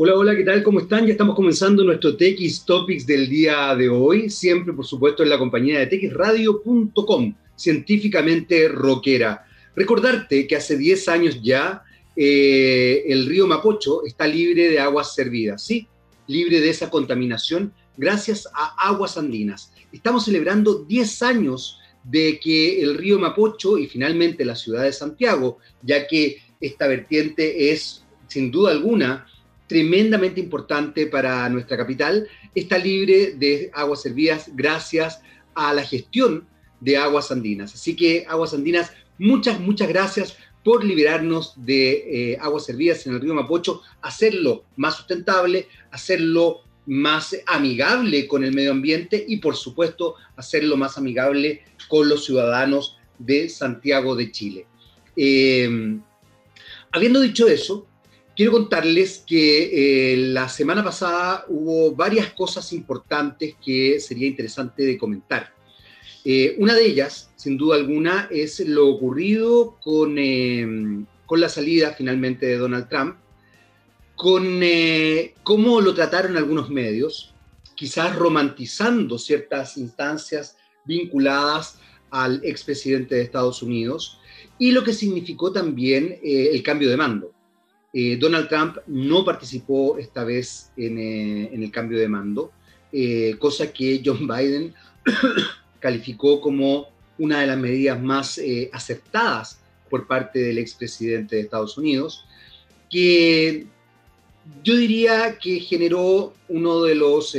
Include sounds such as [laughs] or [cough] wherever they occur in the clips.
Hola, hola, ¿qué tal? ¿Cómo están? Ya estamos comenzando nuestro TX Topics del día de hoy, siempre por supuesto en la compañía de txradio.com, científicamente rockera. Recordarte que hace 10 años ya eh, el río Mapocho está libre de aguas servidas, ¿sí? Libre de esa contaminación gracias a aguas andinas. Estamos celebrando 10 años de que el río Mapocho y finalmente la ciudad de Santiago, ya que esta vertiente es sin duda alguna tremendamente importante para nuestra capital, está libre de aguas servidas gracias a la gestión de aguas andinas. Así que aguas andinas, muchas, muchas gracias por liberarnos de eh, aguas servidas en el río Mapocho, hacerlo más sustentable, hacerlo más amigable con el medio ambiente y por supuesto hacerlo más amigable con los ciudadanos de Santiago de Chile. Eh, habiendo dicho eso, Quiero contarles que eh, la semana pasada hubo varias cosas importantes que sería interesante de comentar. Eh, una de ellas, sin duda alguna, es lo ocurrido con, em, con la salida finalmente de Donald Trump, con eh, cómo lo trataron algunos medios, quizás romantizando ciertas instancias vinculadas al expresidente de Estados Unidos, y lo que significó también el cambio de mando. Eh, Donald Trump no participó esta vez en, eh, el cambio de mando, eh, cosa que John [laughs] Biden [coughs] calificó como una de las medidas más aceptadas por parte del expresidente de Estados Unidos, que yo diría que generó uno de los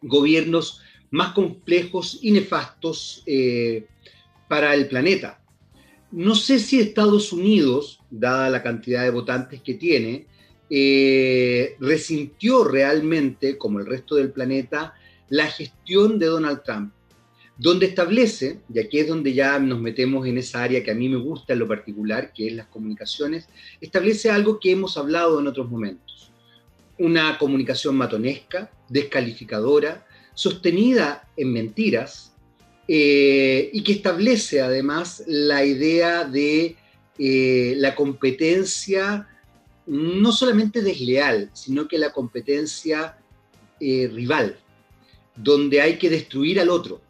gobiernos más complejos y nefastos para el planeta. No sé si Estados Unidos, dada la cantidad de votantes que tiene, eh, resintió realmente, como el resto del planeta, la gestión de Donald Trump, donde establece, y aquí es donde ya nos metemos en esa área que a mí me gusta en lo particular, que es las comunicaciones, establece algo que hemos hablado en otros momentos. Una comunicación matonesca, descalificadora, sostenida en mentiras, eh, y que establece además la idea de eh, la competencia no solamente desleal, sino que la competencia eh, rival, donde hay que destruir al otro,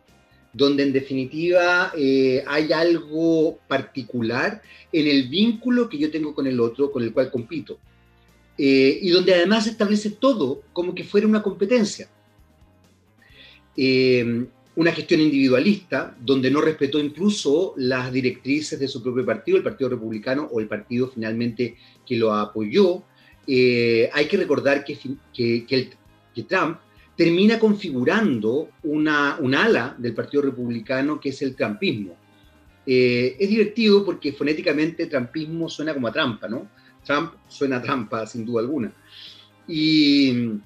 donde en definitiva hay algo particular en el vínculo que yo tengo con el otro, con el cual compito, y donde además establece todo como que fuera una competencia una gestión individualista, donde no respetó incluso las directrices de su propio partido, el Partido Republicano o el partido finalmente que lo apoyó. Eh, hay que recordar que, que, Trump termina configurando una, un ala del Partido Republicano que es el trumpismo. Eh, es divertido porque fonéticamente trumpismo suena como a trampa, ¿no? Trump suena a trampa, sin duda alguna. Y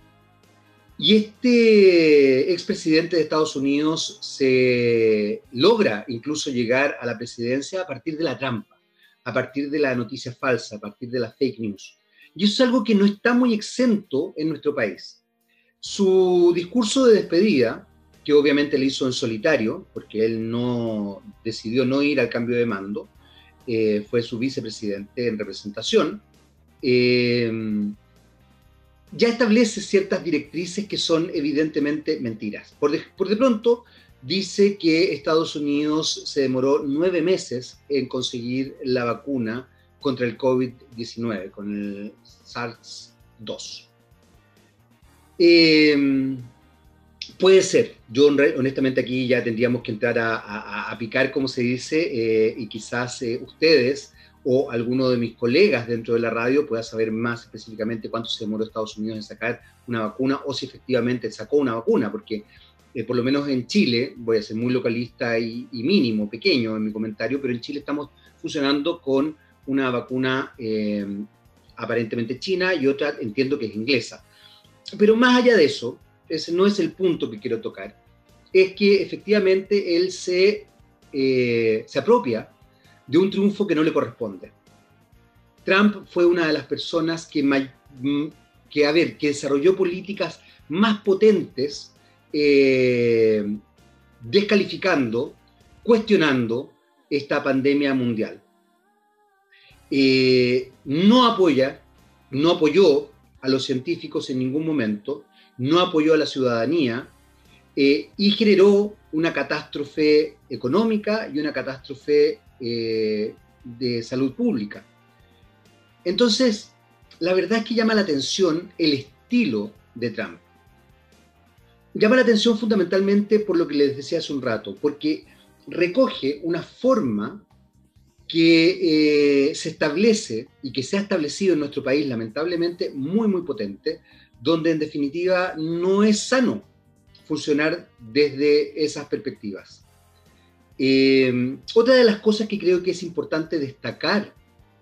y este expresidente de Estados Unidos se logra incluso llegar a la presidencia a partir de la trampa, a partir de la noticia falsa, a partir de la fake news. Y eso es algo que no está muy exento en nuestro país. Su discurso de despedida, que obviamente le hizo en solitario, porque él no decidió no ir al cambio de mando, eh, fue su vicepresidente en representación. Eh, ya establece ciertas directrices que son evidentemente mentiras. Por de, pronto, dice que Estados Unidos se demoró nueve meses en conseguir la vacuna contra el COVID-19, con el SARS-2. Em, puede ser, yo honestamente aquí ya tendríamos que entrar a, picar, como se dice, eh, y quizás eh, ustedes o alguno de mis colegas dentro de la radio pueda saber más específicamente cuánto se demoró Estados Unidos en sacar una vacuna o si efectivamente sacó una vacuna, porque eh, por lo menos en Chile, voy a ser muy localista y, mínimo, pequeño en mi comentario, pero en Chile estamos funcionando con una vacuna eh, aparentemente china y otra entiendo que es inglesa. Pero más allá de eso, ese no es el punto que quiero tocar, es que efectivamente él se, eh, se apropia de un triunfo que no le corresponde. Trump fue una de las personas que, mm, que, a ver, que desarrolló políticas más potentes, eh, descalificando, cuestionando esta pandemia mundial. Eh, no apoya, no apoyó a los científicos en ningún momento, no apoyó a la ciudadanía eh, y generó una catástrofe económica y una catástrofe eh, de salud pública. Entonces, la verdad es que llama la atención el estilo de Trump. Llama la atención fundamentalmente por lo que les decía hace un rato, porque recoge una forma que eh, se establece y que se ha establecido en nuestro país, lamentablemente, muy, muy potente, donde en definitiva no es sano funcionar desde esas perspectivas. Eh, otra de las cosas que creo que es importante destacar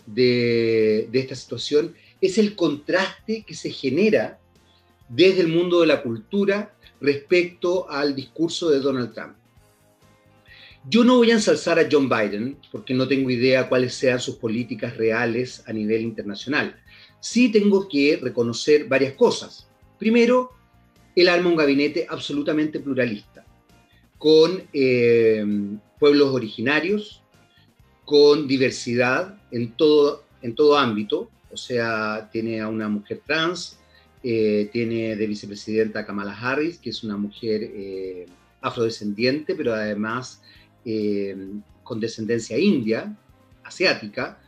de, de esta situación es el contraste que se genera desde el mundo de la cultura respecto al discurso de Donald Trump. Yo no voy a ensalzar a John Biden porque no tengo idea cuáles sean sus políticas reales a nivel internacional. Sí tengo que reconocer varias cosas. Primero, él arma un gabinete absolutamente pluralista, con eh, pueblos originarios, con diversidad en todo, en todo ámbito, o sea, tiene a una mujer trans, eh, tiene de vicepresidenta Kamala Harris, que es una mujer eh, afrodescendiente, pero además con descendencia india, asiática.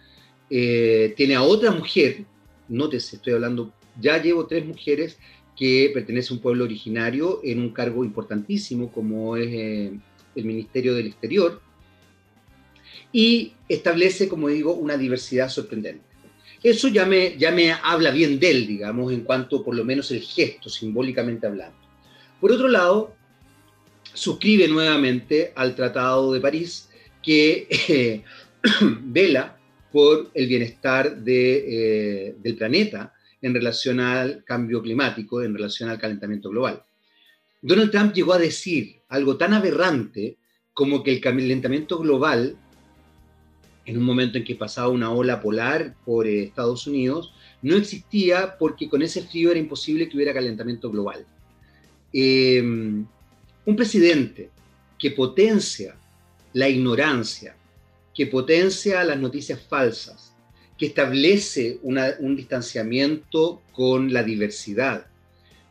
tiene a otra mujer, nótese, estoy hablando, ya llevo tres mujeres que pertenece a un pueblo originario en un cargo importantísimo como es eh, el Ministerio del Exterior y establece, como digo, una diversidad sorprendente. Eso ya me, ya me habla bien de él, digamos, en cuanto por lo menos el gesto, simbólicamente hablando. Por otro lado, suscribe nuevamente al Tratado de París que eh, [clears throat] vela por el bienestar de, eh, del planeta en relación al cambio climático, en relación al calentamiento global. Donald Trump llegó a decir algo tan aberrante como que el calentamiento global, en un momento en que pasaba una ola polar por eh, Estados Unidos, no existía porque con ese frío era imposible que hubiera calentamiento global. Em, un presidente que potencia la ignorancia, que potencia las noticias falsas, establece un distanciamiento con la diversidad,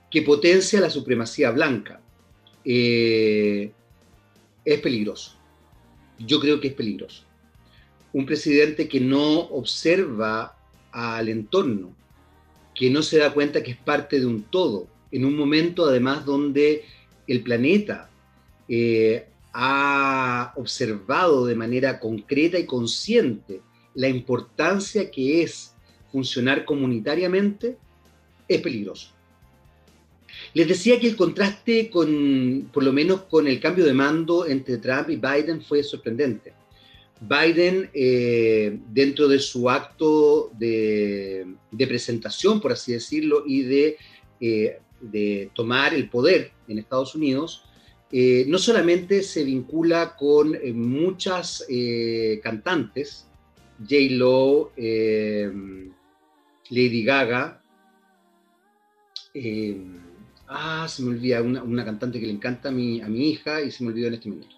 que potencia la supremacía blanca, eh, es peligroso. Yo creo que es peligroso. Un presidente que no observa al entorno, que no se da cuenta que es parte de un todo, en un momento además donde el planeta eh, ha observado de manera concreta y consciente la importancia que es funcionar comunitariamente, es peligroso. Les decía que el contraste con, por lo menos con el cambio de mando entre Trump y Biden fue sorprendente. Biden, eh, dentro de su acto de, presentación, por así decirlo, y de, eh, tomar el poder en Estados Unidos, eh, no solamente se vincula con muchas cantantes, J. Lo, em, Lady Gaga, em, ah, se me olvida, una, cantante que le encanta a mi, a mi hija y se me olvidó en este momento.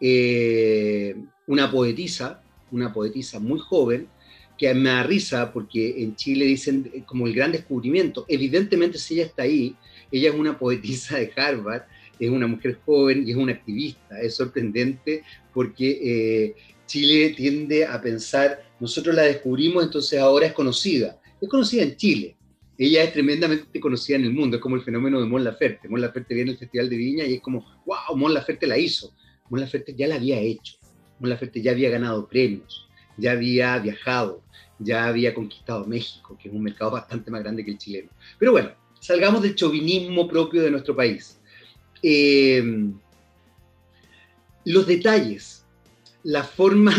Eh, una poetisa, una poetisa muy joven, que me da risa porque en Chile dicen eh, como el gran descubrimiento. Evidentemente, si ella está ahí, ella es una [laughs] poetisa de Harvard, es una mujer joven y es una activista. Es sorprendente porque eh, Chile tiende a pensar, nosotros la descubrimos, entonces ahora es conocida. Es conocida en Chile. Ella es tremendamente conocida en el mundo, es como el fenómeno de Mon Laferte. Mon Laferte viene al Festival de Viña y es como, wow, Mon Laferte la hizo. Mon Laferte ya la había hecho. Mon Laferte ya había ganado premios, ya había viajado, ya había conquistado México, que es un mercado bastante más grande que el chileno. Pero bueno, salgamos del chauvinismo propio de nuestro país. Eh, los detalles la forma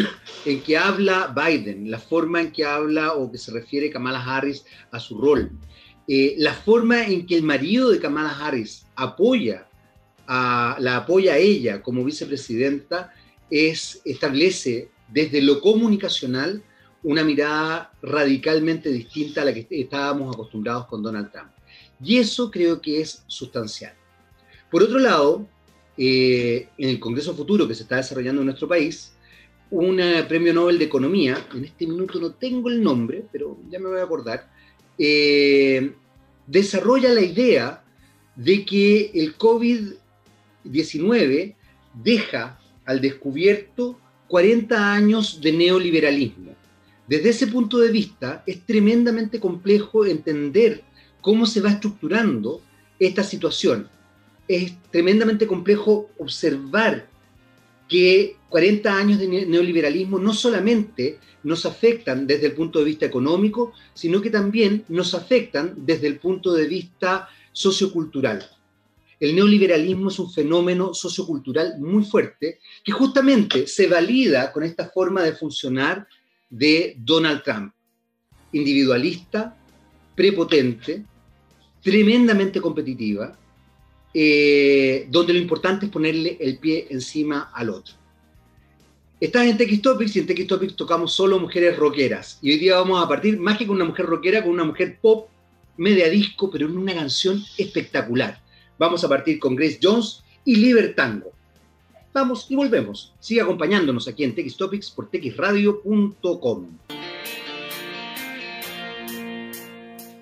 [coughs] en que habla Biden, la forma en que habla o que se refiere Kamala Harris a su rol, eh, la forma en que el marido de Kamala Harris apoya a, la apoya a ella como vicepresidenta, es, establece desde lo comunicacional una mirada radicalmente distinta a la que estábamos acostumbrados con Donald Trump. Y eso creo que es sustancial. Por otro lado, eh, en el Congreso Futuro que se está desarrollando en nuestro país, un premio Nobel de Economía, en este minuto no tengo el nombre, pero ya me voy a acordar, eh, desarrolla la idea de que el COVID-19 deja al descubierto 40 años de neoliberalismo. Desde ese punto de vista, es tremendamente complejo entender cómo se va estructurando esta situación. Es tremendamente complejo observar que 40 años de neoliberalismo no solamente nos afectan desde el punto de vista económico, sino que también nos afectan desde el punto de vista sociocultural. El neoliberalismo es un fenómeno sociocultural muy fuerte que justamente se valida con esta forma de funcionar de Donald Trump, individualista, prepotente, tremendamente competitiva, eh, donde lo importante es ponerle el pie encima al otro. Estás en TX Topics y en TX Topics tocamos solo mujeres rockeras. Y hoy día vamos a partir más que con una mujer rockera, con una mujer pop, media disco, pero en una canción espectacular. Vamos a partir con Grace Jones y Libertango. Vamos y volvemos. Sigue acompañándonos aquí en TX Topics por txradio.com.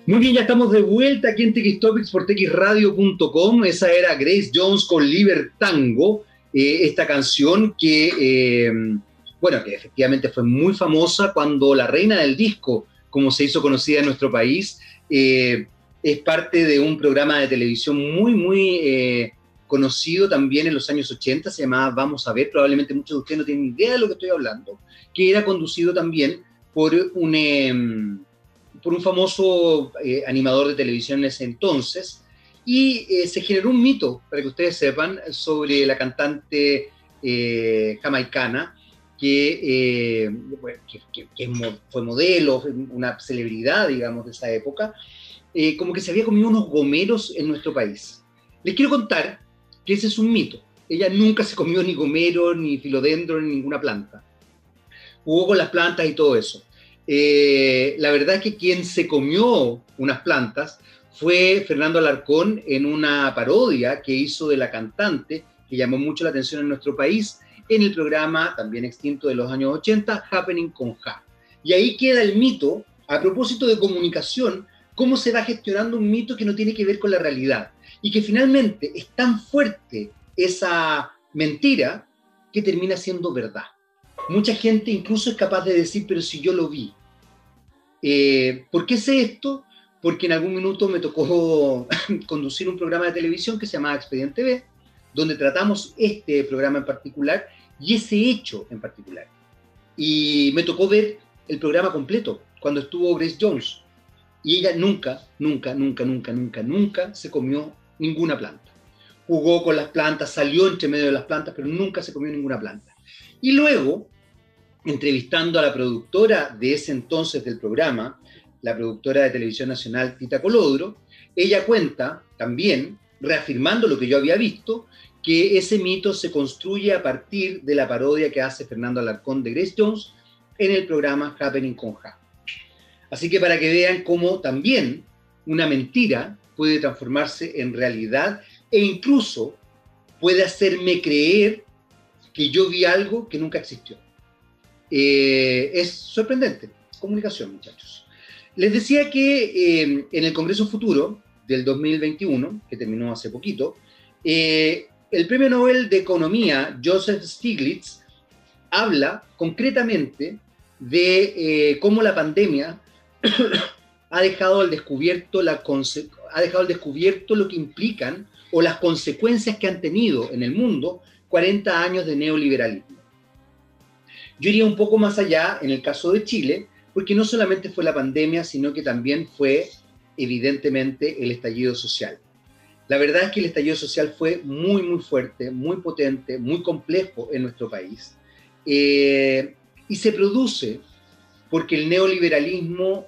Muy bien, ya estamos de vuelta aquí en TX Topics por txradio.com. Esa era Grace Jones con Libertango eh, esta canción que, eh, bueno, que efectivamente fue muy famosa cuando la reina del disco, como se hizo conocida en nuestro país, eh, es parte de un programa de televisión muy, muy conocido también en los años 80, se llamaba Vamos a ver, probablemente muchos de ustedes no tienen idea de lo que estoy hablando, que era conducido también por un, em, por un famoso animador de televisión en ese entonces, y eh, se generó un mito, para que ustedes sepan, sobre la cantante eh, jamaicana, que, eh, fue modelo, una celebridad, digamos, de esa época, como que se había comido unos gomeros en nuestro país. Les quiero contar que ese es un mito. Ella nunca se comió ni gomero, ni filodendro, ni ninguna planta. Jugó con las plantas y todo eso. La verdad es que quien se comió unas plantas fue Fernando Alarcón en una parodia que hizo de la cantante, que llamó mucho la atención en nuestro país, en el programa también extinto de los años 80, Happening con Ja. Y ahí queda el mito, a propósito de comunicación, cómo se va gestionando un mito que no tiene que ver con la realidad. Y que finalmente es tan fuerte esa mentira que termina siendo verdad. Mucha gente incluso es capaz de decir, pero si yo lo vi. Eh, ¿Por qué sé esto? porque en algún minuto me tocó [laughs] conducir un programa de televisión que se llamaba Expediente B, donde tratamos este programa en particular y ese hecho en particular. Y me tocó ver el programa completo cuando estuvo Grace Jones. Y ella nunca, nunca, nunca, nunca, nunca, nunca se comió ninguna planta. Jugó con las plantas, salió entre medio de las plantas, pero nunca se comió ninguna planta. Y luego, entrevistando a la productora de ese entonces del programa, la productora de televisión nacional Tita Colodro, ella cuenta también, reafirmando lo que yo había visto, que ese mito se construye a partir de la parodia que hace Fernando Alarcón de Grace Jones en el programa Happening con Ja. Así que para que vean cómo también una mentira puede transformarse en realidad e incluso puede hacerme creer que yo vi algo que nunca existió. Eh, es sorprendente. Comunicación, muchachos. Les decía que eh, en el Congreso Futuro del 2021, que terminó hace poquito, eh, el premio Nobel de Economía, Joseph Stiglitz, habla concretamente de cómo la pandemia [coughs] ha dejado ha dejado al descubierto lo que implican o las consecuencias que han tenido en el mundo 40 años de neoliberalismo. Yo iría un poco más allá en el caso de Chile, porque no solamente fue la pandemia, sino que también fue evidentemente el estallido social. La verdad es que el estallido social fue muy, muy fuerte, muy potente, muy complejo en nuestro país. Eh, y se produce porque el neoliberalismo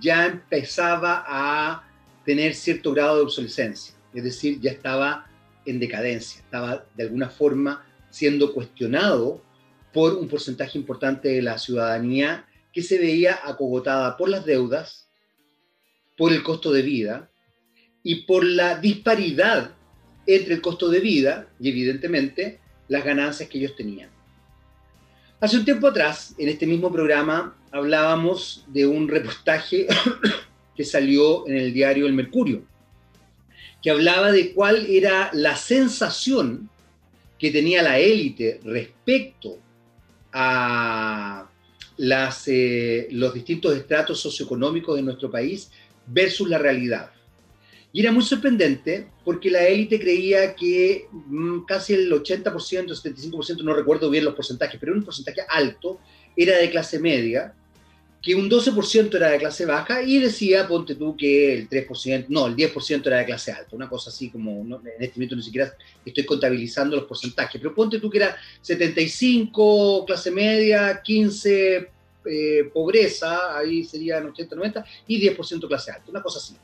ya empezaba a tener cierto grado de obsolescencia, es decir, ya estaba en decadencia, estaba de alguna forma siendo cuestionado por un porcentaje importante de la ciudadanía que se veía acogotada por las deudas, por el costo de vida y por la disparidad entre el costo de vida y evidentemente las ganancias que ellos tenían. Hace un tiempo atrás, en este mismo programa, hablábamos de un reportaje [coughs] que salió en el diario El Mercurio, que hablaba de cuál era la sensación que tenía la élite respecto a las, eh, los distintos estratos socioeconómicos de nuestro país versus la realidad. Y era muy sorprendente porque la élite creía que mm, casi el 80%, 75%, no recuerdo bien los porcentajes, pero un porcentaje alto era de clase media, que un 12% era de clase baja y decía, ponte tú, que el 3%, no, el 10% era de clase alta, una cosa así como, en este momento ni siquiera estoy contabilizando los porcentajes, pero ponte tú que era 75 clase media, 15 eh, pobreza, ahí serían 80, 90, y 10% clase alta, una cosa así.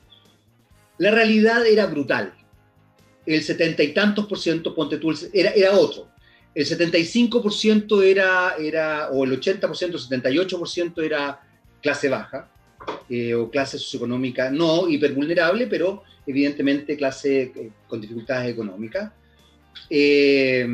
La realidad era brutal. El setenta y tantos por ciento, ponte tú, era, era otro. El 75% era, era, o el 80%, el 78% era clase baja, eh, o clase socioeconómica, no hipervulnerable, pero evidentemente clase eh, con dificultades económicas. Eh,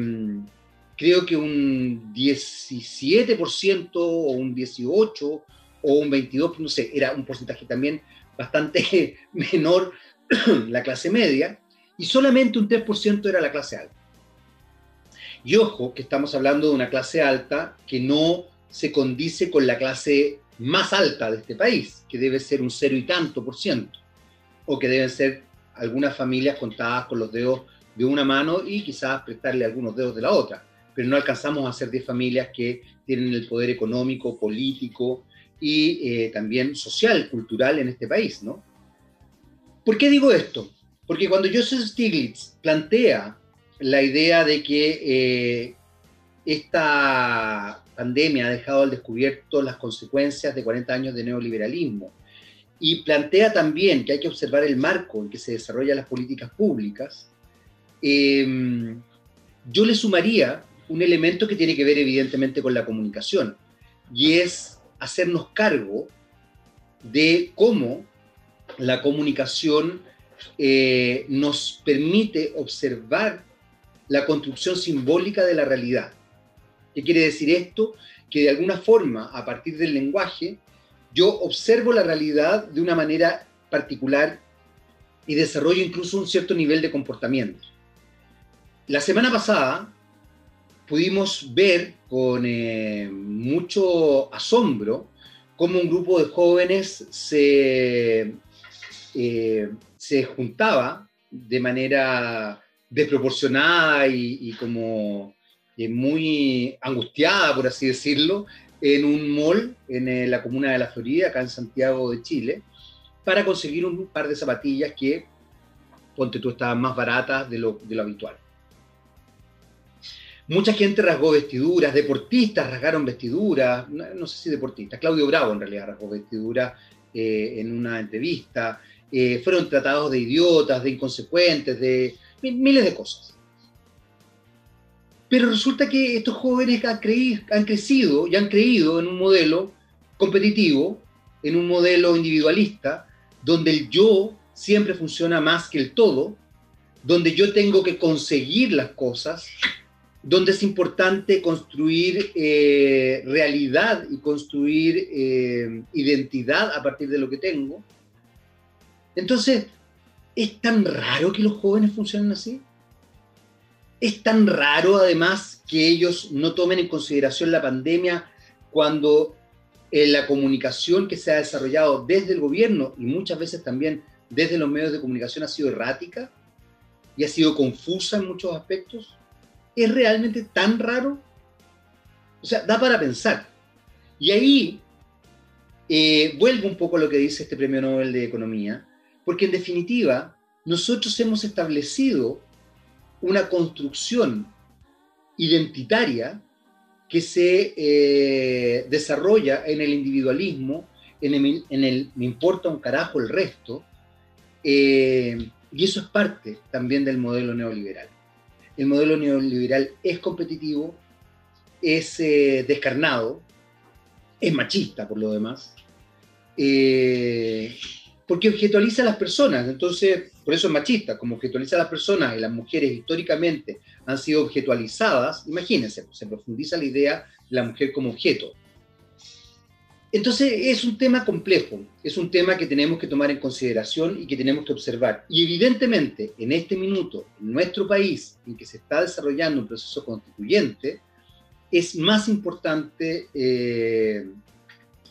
creo que un 17% o un 18% o un 22%, no sé, era un porcentaje también bastante [laughs] menor [clears throat] la clase media, y solamente un 3% era la clase alta. Y ojo que estamos hablando de una clase alta que no se condice con la clase más alta de este país, que debe ser un cero y tanto por ciento, o que deben ser algunas familias contadas con los dedos de una mano y quizás prestarle algunos dedos de la otra, pero no alcanzamos a ser 10 familias que tienen el poder económico, político y eh, también social, cultural en este país, ¿no? ¿Por qué digo esto? Porque cuando Joseph Stiglitz plantea la idea de que eh, esta pandemia ha dejado al descubierto las consecuencias de 40 años de neoliberalismo y plantea también que hay que observar el marco en que se desarrollan las políticas públicas, em, yo le sumaría un elemento que tiene que ver evidentemente con la comunicación y es hacernos cargo de cómo la comunicación eh, nos permite observar la construcción simbólica de la realidad. ¿Qué quiere decir esto? Que de alguna forma, a partir del lenguaje, yo observo la realidad de una manera particular y desarrollo incluso un cierto nivel de comportamiento. La semana pasada pudimos ver con eh, mucho asombro cómo un grupo de jóvenes se eh, se juntaba de manera desproporcionada y, como muy angustiada, por así decirlo, en un mall en eh, la comuna de La Florida, acá en Santiago de Chile, para conseguir un par de zapatillas que, ponte tú, estaban más baratas de lo, de lo habitual. Mucha gente rasgó vestiduras, deportistas rasgaron vestiduras, no, sé si deportistas, Claudio Bravo en realidad rasgó vestiduras en una entrevista, eh, fueron tratados de idiotas, de inconsecuentes, de miles de cosas. Pero resulta que estos jóvenes han, han crecido y han creído en un modelo competitivo, en un modelo individualista, donde el yo siempre funciona más que el todo, donde yo tengo que conseguir las cosas, donde es importante construir eh, realidad y construir eh, identidad a partir de lo que tengo, entonces, ¿es tan raro que los jóvenes funcionen así? ¿Es tan raro además que ellos no tomen en consideración la pandemia cuando eh, la comunicación que se ha desarrollado desde el gobierno y muchas veces también desde los medios de comunicación ha sido errática y ha sido confusa en muchos aspectos? ¿Es realmente tan raro? O sea, da para pensar. Y ahí eh, vuelvo un poco a lo que dice este Premio Nobel de Economía, porque en definitiva, nosotros hemos establecido una construcción identitaria que se eh, desarrolla en el individualismo, en el, me importa un carajo el resto, eh, y eso es parte también del modelo neoliberal. El modelo neoliberal es competitivo, es eh, descarnado, es machista por lo demás, porque objetualiza a las personas, entonces, por eso es machista, como objetualiza a las personas y las mujeres históricamente han sido objetualizadas, imagínense, se profundiza la idea de la mujer como objeto. entonces es un tema complejo, es un tema que tenemos que tomar en consideración y que tenemos que observar. Y evidentemente, en este minuto, en nuestro país, en que se está desarrollando un proceso constituyente, es más importante eh,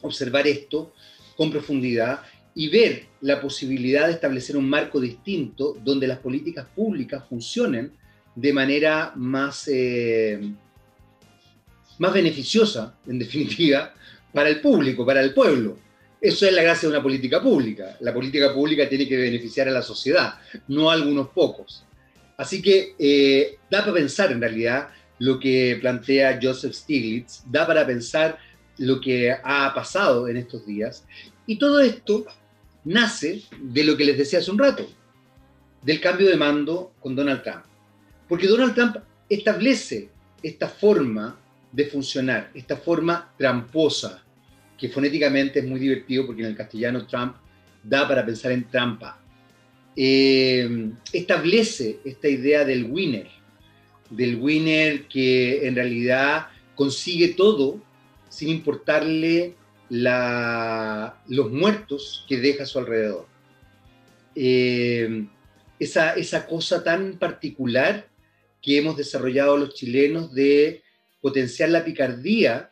observar esto con profundidad y ver la posibilidad de establecer un marco distinto donde las políticas públicas funcionen de manera más, eh, más beneficiosa, en [laughs] definitiva, para el público, para el pueblo. Eso es la gracia de una política pública. La política pública tiene que beneficiar a la sociedad, no a algunos pocos. Así que eh, da para pensar en realidad lo que plantea Joseph Stiglitz, da para pensar lo que ha pasado en estos días. Y todo esto nace de lo que les decía hace un rato, del cambio de mando con Donald Trump. Porque Donald Trump establece esta forma de funcionar, esta forma tramposa, que fonéticamente es muy divertido porque en el castellano Trump da para pensar en trampa. Eh, establece esta idea del winner, del winner que en realidad consigue todo sin importarle los muertos que deja a su alrededor. Eh, esa, esa cosa tan particular que hemos desarrollado los chilenos de potenciar la picardía,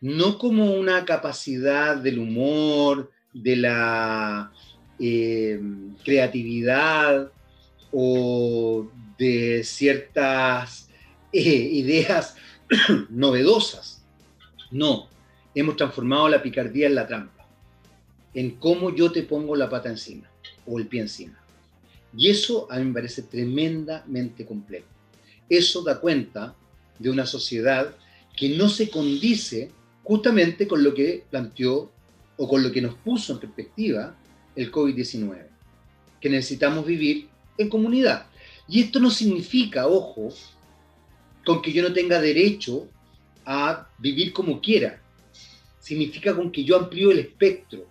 no como una capacidad del humor, de la eh, creatividad o de ciertas eh, ideas [coughs] novedosas. No, hemos transformado la picardía en la trampa, en cómo yo te pongo la pata encima o el pie encima. Y eso a mí me parece tremendamente complejo. Eso da cuenta de una sociedad que no se condice justamente con lo que planteó o con lo que nos puso en perspectiva el COVID-19, que necesitamos vivir en comunidad. Y esto no significa, ojo, con que yo no tenga derecho a vivir como quiera. Significa con que yo amplío el espectro.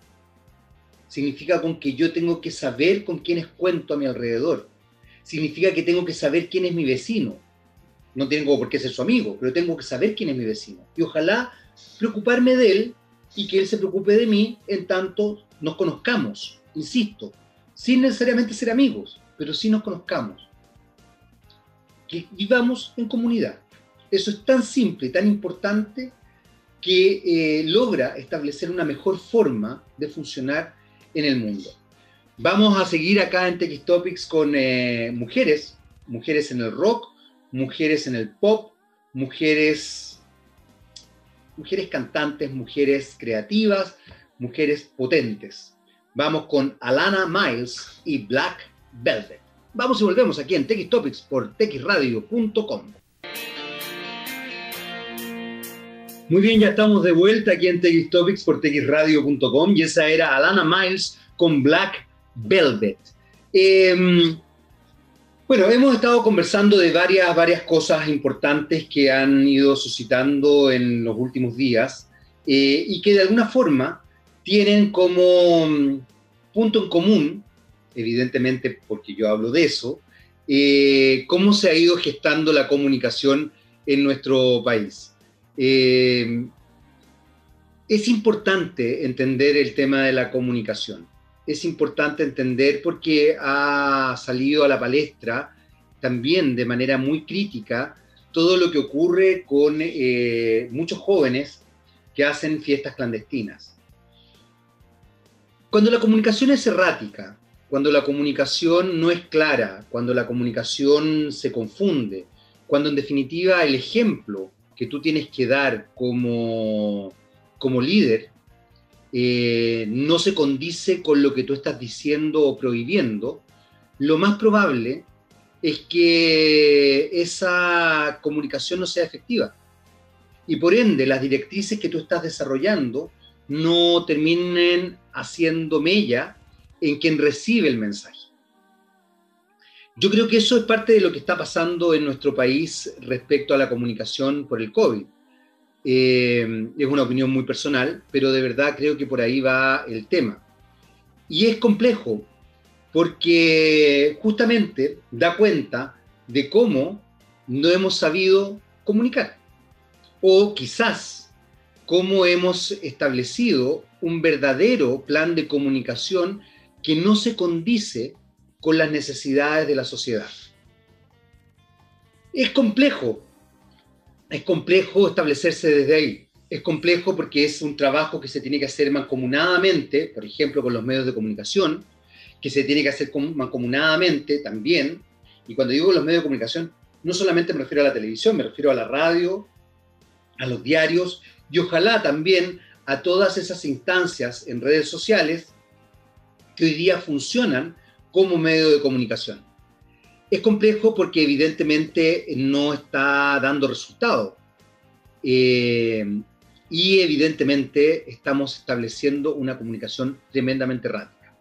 Significa con que yo tengo que saber con quiénes cuento a mi alrededor. Significa que tengo que saber quién es mi vecino no tengo por qué ser su amigo, pero tengo que saber quién es mi vecino. Y ojalá preocuparme de él y que él se preocupe de mí en tanto nos conozcamos, insisto, sin necesariamente ser amigos, pero sí nos conozcamos. Que vivamos en comunidad. Eso es tan simple, tan importante, que eh, logra establecer una mejor forma de funcionar en el mundo. Vamos a seguir acá en TX Topics con eh, mujeres, mujeres en el rock, mujeres en el pop, mujeres, mujeres cantantes, mujeres creativas, mujeres potentes. Vamos con Alana Miles y Black Velvet. Vamos y volvemos aquí en TX Topics por texradio.com. Muy bien, ya estamos de vuelta aquí en Topics por texradio.com y esa era Alana Miles con Black Velvet. Eh, bueno, hemos estado conversando de varias, varias cosas importantes que han ido suscitando en los últimos días eh, y que de alguna forma tienen como mm, punto en común, evidentemente porque yo hablo de eso, eh, cómo se ha ido gestando la comunicación en nuestro país. Eh, es importante entender el tema de la comunicación es importante entender porque ha salido a la palestra también de manera muy crítica todo lo que ocurre con eh, muchos jóvenes que hacen fiestas clandestinas. Cuando la comunicación es errática, cuando la comunicación no es clara, cuando la comunicación se confunde, cuando en definitiva el ejemplo que tú tienes que dar como, como líder eh, no se condice con lo que tú estás diciendo o prohibiendo, lo más probable es que esa comunicación no sea efectiva. Y por ende, las directrices que tú estás desarrollando no terminen haciendo mella en quien recibe el mensaje. Yo creo que eso es parte de lo que está pasando en nuestro país respecto a la comunicación por el COVID. Eh, es una opinión muy personal, pero de verdad creo que por ahí va el tema. Y es complejo, porque justamente da cuenta de cómo no hemos sabido comunicar. O quizás cómo hemos establecido un verdadero plan de comunicación que no se condice con las necesidades de la sociedad. Es complejo, es complejo establecerse desde ahí. Es complejo porque es un trabajo que se tiene que hacer mancomunadamente, por ejemplo, con los medios de comunicación, que se tiene que hacer mancomunadamente también. Y cuando digo los medios de comunicación, no solamente me refiero a la televisión, me refiero a la radio, a los diarios y ojalá también a todas esas instancias en redes sociales que hoy día funcionan como medio de comunicación. Es complejo porque evidentemente no está dando resultado. Eh, y evidentemente estamos estableciendo una comunicación tremendamente rápida.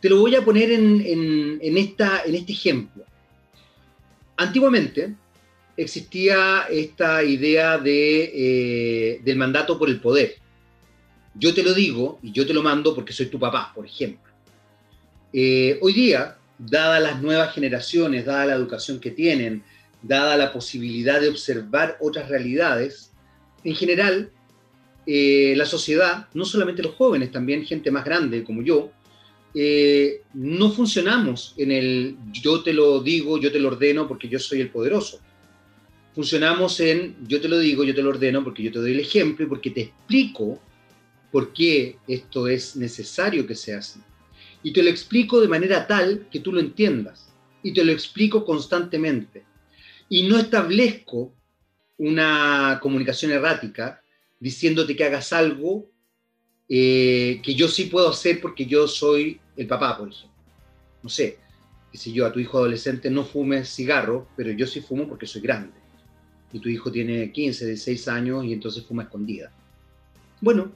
Te lo voy a poner en, esta, en este ejemplo. Antiguamente existía esta idea de, eh, del mandato por el poder. Yo te lo digo y yo te lo mando porque soy tu papá, por ejemplo. Eh, hoy día, dadas las nuevas generaciones, dada la educación que tienen, dada la posibilidad de observar otras realidades, en general, eh, la sociedad, no solamente los jóvenes, también gente más grande como yo, eh, no funcionamos en el yo te lo digo, yo te lo ordeno porque yo soy el poderoso. Funcionamos en yo te lo digo, yo te lo ordeno porque yo te doy el ejemplo y porque te explico por qué esto es necesario que sea así. Y te lo explico de manera tal que tú lo entiendas. Y te lo explico constantemente. Y no establezco una comunicación errática diciéndote que hagas algo eh, que yo sí puedo hacer porque yo soy el papá, por ejemplo. No sé, que si yo a tu hijo adolescente no fumes cigarro, pero yo sí fumo porque soy grande. Y tu hijo tiene 15, 16 años y entonces fuma escondida. Bueno,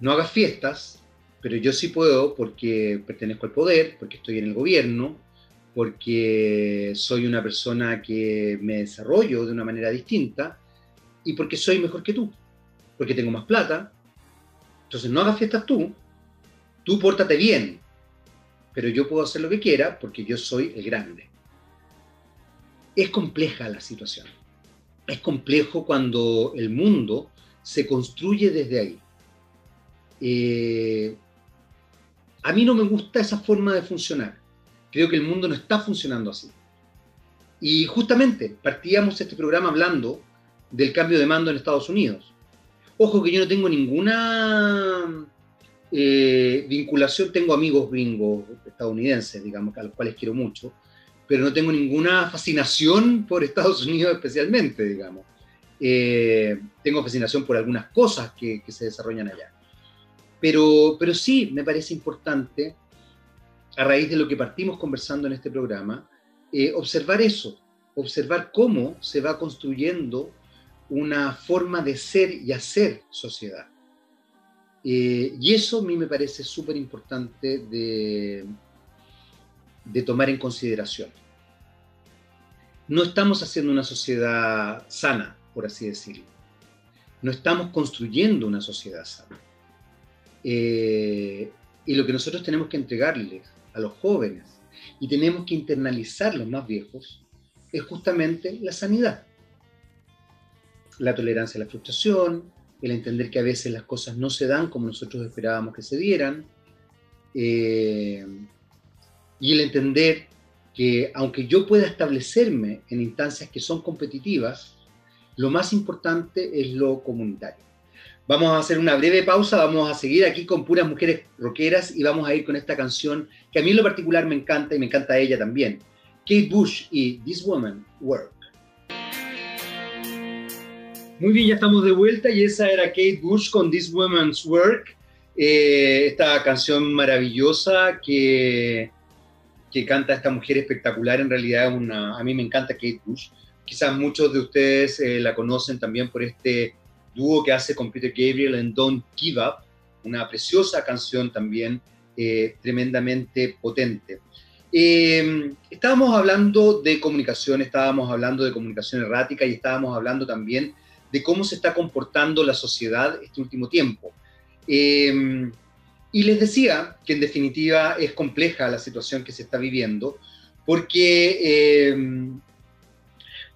no hagas fiestas, pero yo sí puedo porque pertenezco al poder, porque estoy en el gobierno, porque soy una persona que me desarrollo de una manera distinta y porque soy mejor que tú, porque tengo más plata. Entonces no hagas fiestas tú, tú pórtate bien, pero yo puedo hacer lo que quiera porque yo soy el grande. Es compleja la situación. Es complejo cuando el mundo se construye desde ahí. Eh, a mí no me gusta esa forma de funcionar. Creo que el mundo no está funcionando así. Y justamente partíamos este programa hablando del cambio de mando en Estados Unidos. Ojo que yo no tengo ninguna eh, vinculación, tengo amigos gringos estadounidenses, digamos, a los cuales quiero mucho, pero no tengo ninguna fascinación por Estados Unidos especialmente, digamos. Eh, tengo fascinación por algunas cosas que, se desarrollan allá. Pero, pero sí me parece importante, a raíz de lo que partimos conversando en este programa, eh, observar eso, observar cómo se va construyendo una forma de ser y hacer sociedad. Eh, y eso a mí me parece súper importante de, de tomar en consideración. No estamos haciendo una sociedad sana, por así decirlo. No estamos construyendo una sociedad sana. Eh, y lo que nosotros tenemos que entregarles a los jóvenes y tenemos que internalizar los más viejos es justamente la sanidad la tolerancia a la frustración, el entender que a veces las cosas no se dan como nosotros esperábamos que se dieran, eh, y el entender que aunque yo pueda establecerme en instancias que son competitivas, lo más importante es lo comunitario. Vamos a hacer una breve pausa, vamos a seguir aquí con puras mujeres rockeras y vamos a ir con esta canción que a mí en lo particular me encanta y me encanta a ella también. Kate Bush y This Woman Work. Muy bien, ya estamos de vuelta y esa era Kate Bush con This Woman's Work, eh, esta canción maravillosa que, que canta esta mujer espectacular, en realidad una, a mí me encanta Kate Bush, quizás muchos de ustedes eh, la conocen también por este dúo que hace con Peter Gabriel en Don't Give Up, una preciosa canción también eh, tremendamente potente. estábamos hablando de comunicación, estábamos hablando de comunicación errática y estábamos hablando también de cómo se está comportando la sociedad este último tiempo. Em, y les decía que en definitiva es compleja la situación que se está viviendo, porque, em,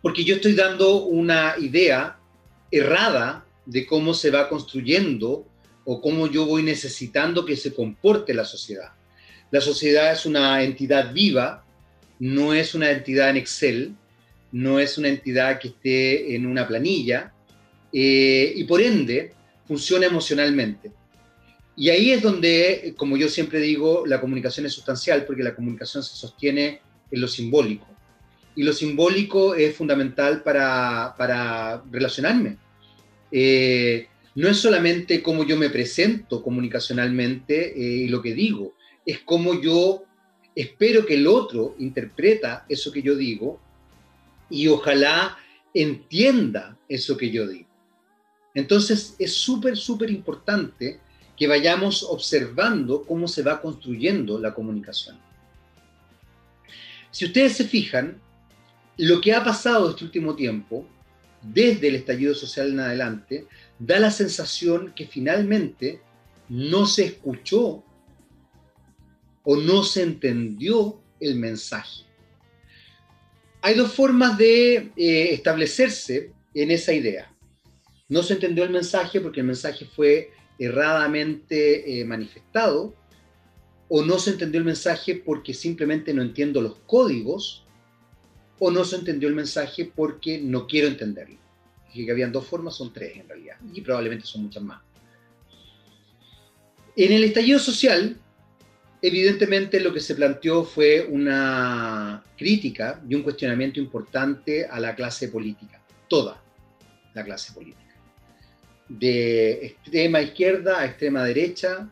porque yo estoy dando una idea errada de cómo se va construyendo o cómo yo voy necesitando que se comporte la sociedad. La sociedad es una entidad viva, no es una entidad en Excel, no es una entidad que esté en una planilla, eh, y por ende funciona emocionalmente. Y ahí es donde, como yo siempre digo, la comunicación es sustancial, porque la comunicación se sostiene en lo simbólico. Y lo simbólico es fundamental para, relacionarme. Eh, no es solamente cómo yo me presento comunicacionalmente eh, y lo que digo, es cómo yo espero que el otro interpreta eso que yo digo y ojalá entienda eso que yo digo. Entonces es súper, súper importante que vayamos observando cómo se va construyendo la comunicación. Si ustedes se fijan, lo que ha pasado este último tiempo, desde el estallido social en adelante, da la sensación que finalmente no se escuchó o no se entendió el mensaje. Hay dos formas de eh, establecerse en esa idea. No se entendió el mensaje porque el mensaje fue erradamente eh, manifestado, o no se entendió el mensaje porque simplemente no entiendo los códigos, o no se entendió el mensaje porque no quiero entenderlo. Dije que habían dos formas, son tres en realidad, y probablemente son muchas más. En el estallido social, evidentemente lo que se planteó fue una crítica y un cuestionamiento importante a la clase política, toda la clase política de extrema izquierda a extrema derecha,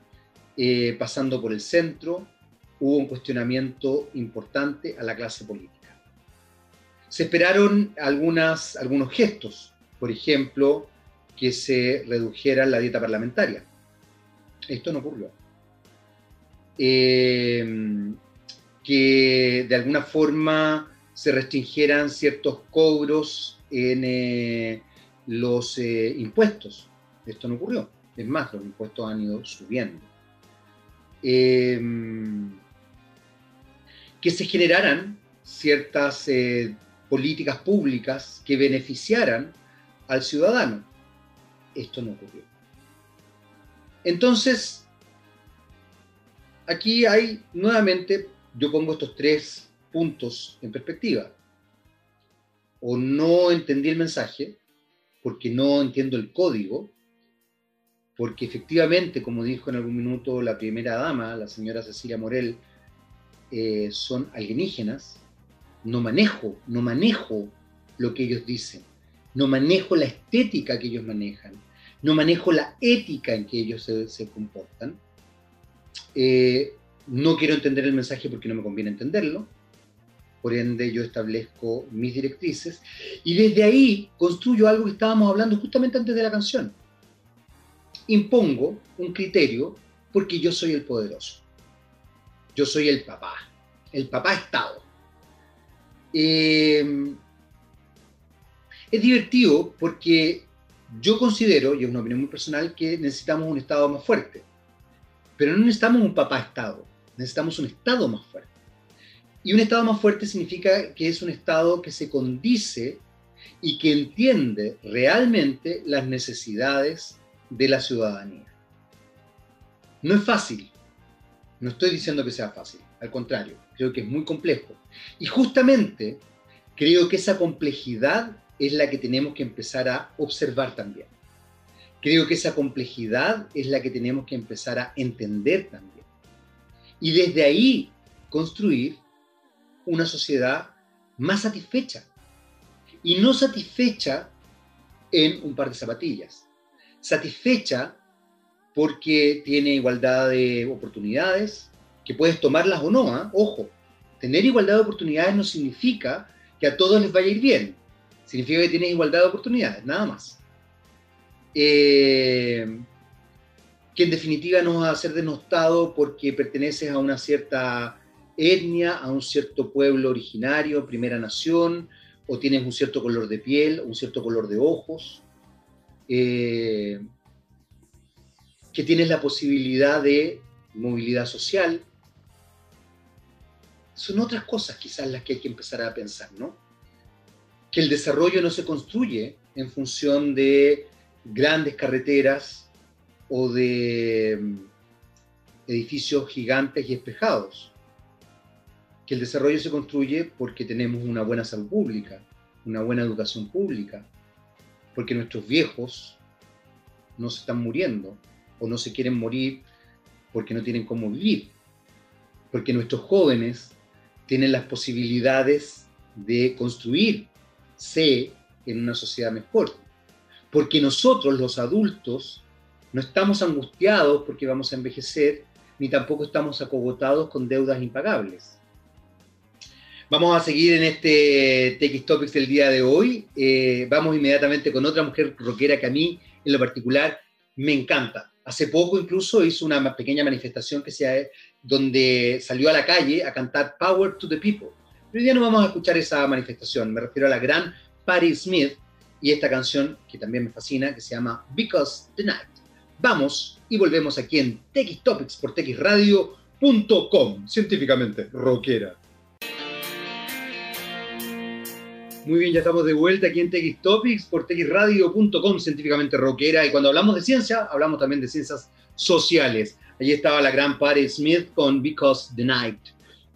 eh, pasando por el centro, hubo un cuestionamiento importante a la clase política. Se esperaron algunos gestos, por ejemplo, que se redujera la dieta parlamentaria. Esto no ocurrió. Eh, que de alguna forma se restringieran ciertos cobros en, eh, los eh, impuestos. Esto no ocurrió. Es más, los impuestos han ido subiendo. Em, que se generaran ciertas eh, políticas públicas que beneficiaran al ciudadano. Esto no ocurrió. Entonces, aquí hay nuevamente, yo pongo estos tres puntos en perspectiva. O no entendí el mensaje, porque no entiendo el código, porque efectivamente, como dijo en algún minuto la primera dama, la señora Cecilia Morel, eh, son alienígenas, no manejo, no manejo lo que ellos dicen, no manejo la estética que ellos manejan, no manejo la ética en que ellos se, comportan, eh, no quiero entender el mensaje porque no me conviene entenderlo, por ende yo establezco mis directrices y desde ahí construyo algo que estábamos hablando justamente antes de la canción. Impongo un criterio porque yo soy el poderoso. Yo soy el papá, el papá Estado. Em, es divertido porque yo considero, y es una opinión muy personal, que necesitamos un Estado más fuerte. Pero no necesitamos un papá Estado, necesitamos un Estado más fuerte. Y un Estado más fuerte significa que es un Estado que se condice y que entiende realmente las necesidades de la ciudadanía. No es fácil, no estoy diciendo que sea fácil, al contrario, creo que es muy complejo. Y justamente creo que esa complejidad es la que tenemos que empezar a observar también. Creo que esa complejidad es la que tenemos que empezar a entender también. Y desde ahí construir una sociedad más satisfecha. Y no satisfecha en un par de zapatillas. Satisfecha porque tiene igualdad de oportunidades, que puedes tomarlas o no. ¿ah? Ojo, tener igualdad de oportunidades no significa que a todos les vaya a ir bien. Significa que tienes igualdad de oportunidades, nada más. Eh, que en definitiva no vas a ser denostado porque perteneces a una cierta etnia, a un cierto pueblo originario, primera nación, o tienes un cierto color de piel, un cierto color de ojos, eh, que tienes la posibilidad de movilidad social. Son otras cosas quizás las que hay que empezar a pensar, ¿no? Que el desarrollo no se construye en función de grandes carreteras o de mm, edificios gigantes y espejados. Que el desarrollo se construye porque tenemos una buena salud pública, una buena educación pública, porque nuestros viejos no se están muriendo o no se quieren morir porque no tienen cómo vivir, porque nuestros jóvenes tienen las posibilidades de construirse en una sociedad mejor, porque nosotros los adultos no estamos angustiados porque vamos a envejecer, ni tampoco estamos acogotados con deudas impagables. Vamos a seguir en este TX Topics del día de hoy. Eh, vamos inmediatamente con otra mujer rockera que a mí, en lo particular, me encanta. Hace poco incluso hizo una pequeña manifestación que sea, donde salió a la calle a cantar Power to the People. Pero hoy día no vamos a escuchar esa manifestación. Me refiero a la gran Patti Smith y esta canción que también me fascina, que se llama Because the Night. Vamos y volvemos aquí en TX Topics por texradio.com, científicamente rockera. Muy bien, ya estamos de vuelta aquí en TX Topics por texradio.com, científicamente rockera. Y cuando hablamos de ciencia, hablamos también de ciencias sociales. Allí estaba la gran Patti Smith con Because the Night.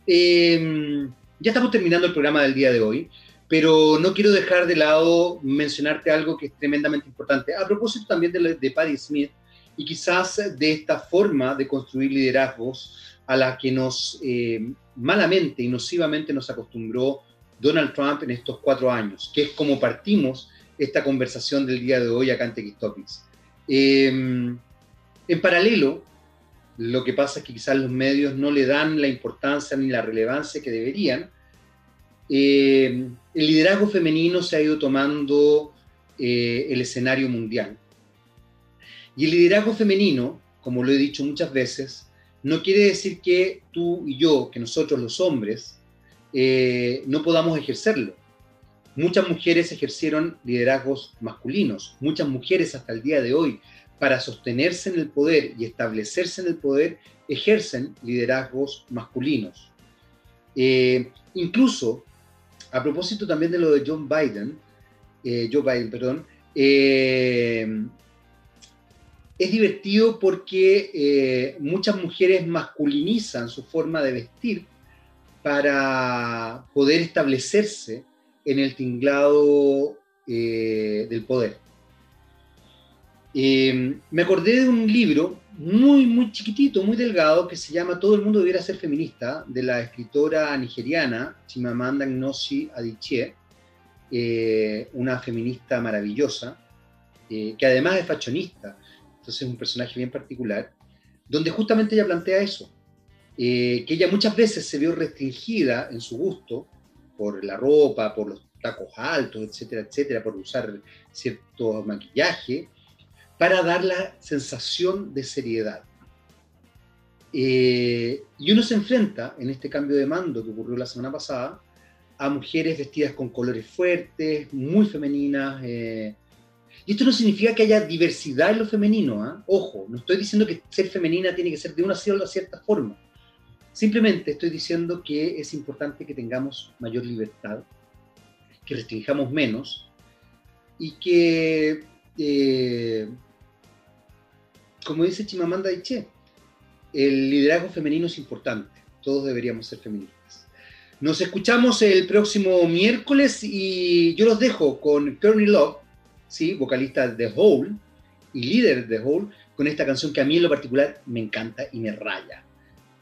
Em, ya estamos terminando el programa del día de hoy, pero no quiero dejar de lado mencionarte algo que es tremendamente importante. A propósito también de, de Patti Smith, y quizás de esta forma de construir liderazgos a la que nos eh, malamente y nocivamente nos acostumbró Donald Trump en estos cuatro años, que es como partimos esta conversación del día de hoy acá en TX Topics. Em, en paralelo, lo que pasa es que quizás los medios no le dan la importancia ni la relevancia que deberían. Em, el liderazgo femenino se ha ido tomando eh, el escenario mundial. Y el liderazgo femenino, como lo he dicho muchas veces, no quiere decir que tú y yo, que nosotros los hombres, eh, no podamos ejercerlo. Muchas mujeres ejercieron liderazgos masculinos, muchas mujeres hasta el día de hoy, para sostenerse en el poder y establecerse en el poder, ejercen liderazgos masculinos. Eh, incluso, a propósito también de lo de John Biden, eh, Joe Biden, perdón, es divertido porque eh, muchas mujeres masculinizan su forma de vestir para poder establecerse en el tinglado eh, del poder. Eh, me acordé de un libro muy, muy chiquitito, muy delgado, que se llama Todo el mundo debiera ser feminista, de la escritora nigeriana Chimamanda Ngozi Adichie, una feminista maravillosa, que además es fashionista entonces es un personaje bien particular, donde justamente ella plantea eso, eh, que ella muchas veces se vio restringida en su gusto por la ropa, por los tacos altos, etcétera, etcétera, por usar cierto maquillaje, para dar la sensación de seriedad. Eh, y uno se enfrenta en este cambio de mando que ocurrió la semana pasada a mujeres vestidas con colores fuertes, muy femeninas, eh, y esto no significa que haya diversidad en lo femenino, ¿ah? ojo, no estoy diciendo que ser femenina tiene que ser de una cierta, forma. Simplemente estoy diciendo que es importante que tengamos mayor libertad, que restringamos menos y que, eh, como dice Chimamanda Iche, el liderazgo femenino es importante. Todos deberíamos ser feministas. Nos escuchamos el próximo miércoles y yo los dejo con Courtney Love ¿sí? vocalista de The Hole y líder de The Hole, con esta canción que a mí en lo particular me encanta y me raya.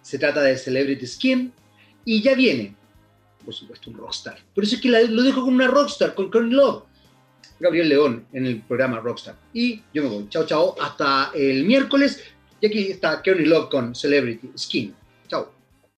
Se trata de Celebrity Skin y ya viene, por supuesto, un rockstar. Por eso es que lo dejo con una rockstar, con Courtney Love. Gabriel León en el programa Rockstar. Y yo me voy. Chao, chao. Hasta el miércoles. Y aquí está Courtney Love con Celebrity Skin. Chao.